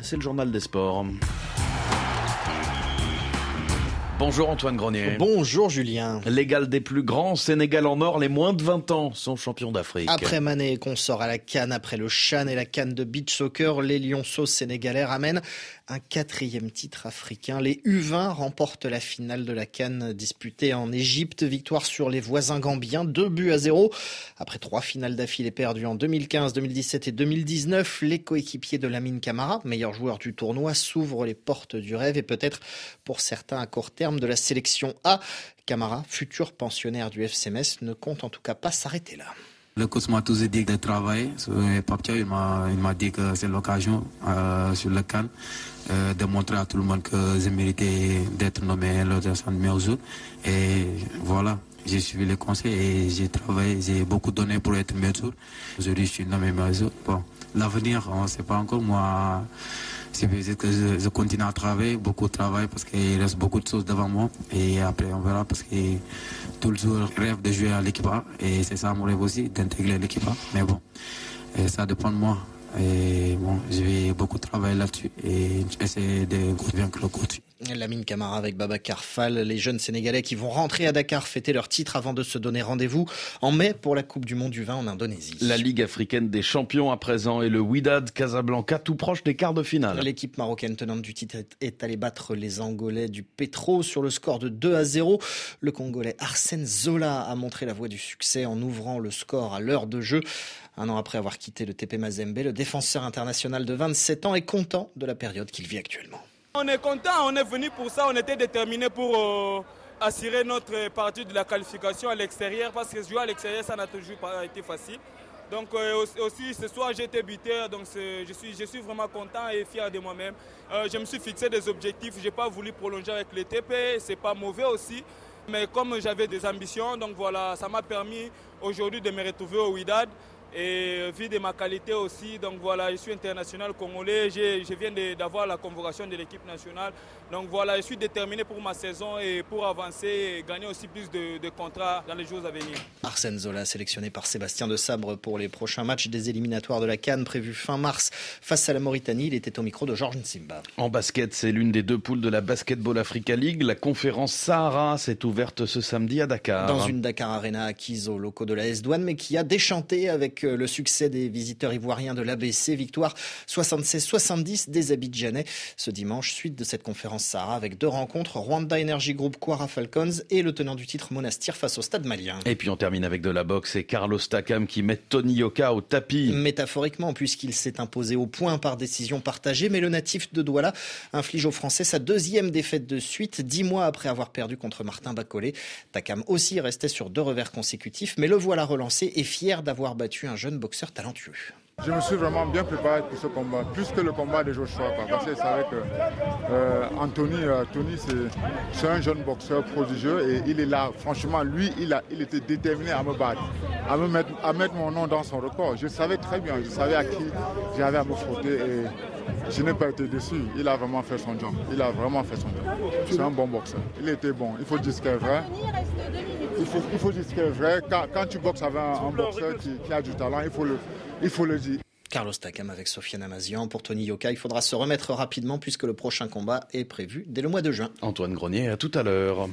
c'est le journal des sports. Bonjour Antoine Grenier. Bonjour Julien. L'égal des plus grands, Sénégal en or, les moins de 20 ans sont champions d'Afrique. Après Mané qu'on sort à la Cannes, après le Chan et la Cannes de beach soccer, les Lionceaux sénégalais ramènent un quatrième titre africain. Les U20 remportent la finale de la Cannes disputée en Égypte. Victoire sur les voisins gambiens, deux buts à zéro. Après trois finales d'affilée perdues en 2015, 2017 et 2019, les coéquipiers de Lamine Camara, meilleur joueur du tournoi, s'ouvrent les portes du rêve et peut-être pour certains à court terme de la sélection A. Camara, futur pensionnaire du FCMS, ne compte en tout cas pas s'arrêter là. Le coach m'a toujours dit de travailler. Papia, il m'a dit que c'est l'occasion euh, sur le can euh, de montrer à tout le monde que j'ai mérité d'être nommé le de meilleur. Et voilà, j'ai suivi les conseils et j'ai travaillé, j'ai beaucoup donné pour être meilleur Aujourd'hui, je suis nommé meilleur. Bon, l'avenir, on ne sait pas encore. Moi, c'est que je, continue à travailler, beaucoup de travail parce qu'il reste beaucoup de choses devant moi. Et après, on verra parce que tout le jour rêve de jouer à l'équipe Et c'est ça mon rêve aussi, d'intégrer l'équipe Mais bon, ça dépend de moi. Et bon, je vais beaucoup travailler là-dessus et essayer de vaincre le coach. Lamine Camara avec Baba Fall, les jeunes Sénégalais qui vont rentrer à Dakar fêter leur titre avant de se donner rendez-vous en mai pour la Coupe du Monde du vin en Indonésie. La Ligue africaine des champions à présent et le Wydad Casablanca tout proche des quarts de finale. L'équipe marocaine tenante du titre est allée battre les Angolais du Petro sur le score de 2 à 0. Le Congolais Arsène Zola a montré la voie du succès en ouvrant le score à l'heure de jeu. Un an après avoir quitté le TP Mazembe, le défenseur international de 27 ans est content de la période qu'il vit actuellement. On est content, on est venu pour ça, on était déterminé pour euh, assurer notre partie de la qualification à l'extérieur parce que jouer à l'extérieur, ça n'a toujours pas été facile. Donc euh, aussi ce soir été buteur, donc je suis, je suis vraiment content et fier de moi-même. Euh, je me suis fixé des objectifs, je n'ai pas voulu prolonger avec le TP, c'est pas mauvais aussi. Mais comme j'avais des ambitions, donc voilà, ça m'a permis aujourd'hui de me retrouver au WIDAD et vu de ma qualité aussi, donc voilà, je suis international congolais, je, viens d'avoir la convocation de l'équipe nationale. Donc voilà, je suis déterminé pour ma saison et pour avancer et gagner aussi plus de, contrats dans les jours à venir. Arsène Zola, sélectionné par Sébastien de Sabre pour les prochains matchs des éliminatoires de la Cannes prévus fin mars face à la Mauritanie. Il était au micro de Georges Nsimba. En basket, c'est l'une des deux poules de la Basketball Africa League. La conférence Sahara s'est ouverte ce samedi à Dakar. Dans une Dakar Arena acquise aux locaux de la S-Douane, mais qui a déchanté avec le succès des visiteurs ivoiriens de l'ABC. Victoire 76-70 des Abidjanais ce dimanche, suite de cette conférence Sahara avec deux rencontres, Rwanda Energy Group Quara Falcons et le tenant du titre Monastir face au Stade malien. Et puis on termine avec de la boxe et Carlos Takam qui met Tony Yoka au tapis. Métaphoriquement, puisqu'il s'est imposé au point par décision partagée, mais le natif de Douala inflige aux Français sa deuxième défaite de suite, dix mois après avoir perdu contre Martin Bacolé. Takam aussi restait sur deux revers consécutifs, mais le voilà relancé et fier d'avoir battu un jeune boxeur talentueux. Je me suis vraiment bien préparé pour ce combat, plus que le combat de Joshua. Parce que c'est vrai que euh, Anthony, euh, c'est un jeune boxeur prodigieux et il est là. Franchement, lui, il, a, il était déterminé à me battre, à, me mettre, à mettre mon nom dans son record. Je savais très bien, je savais à qui j'avais à me frotter et je n'ai pas été déçu. Il a vraiment fait son job. Il a vraiment fait son job. C'est un bon boxeur. Il était bon. Il faut dire ce qu'il est vrai. Il faut, il faut dire ce qu'il est vrai. Quand, tu boxes avec un, boxeur qui, qui, a du talent, il faut le, il faut le dire. Carlos Takam avec Sofiane Amazian. Pour Tony Yoka, il faudra se remettre rapidement puisque le prochain combat est prévu dès le mois de juin. Antoine Grenier, à tout à l'heure.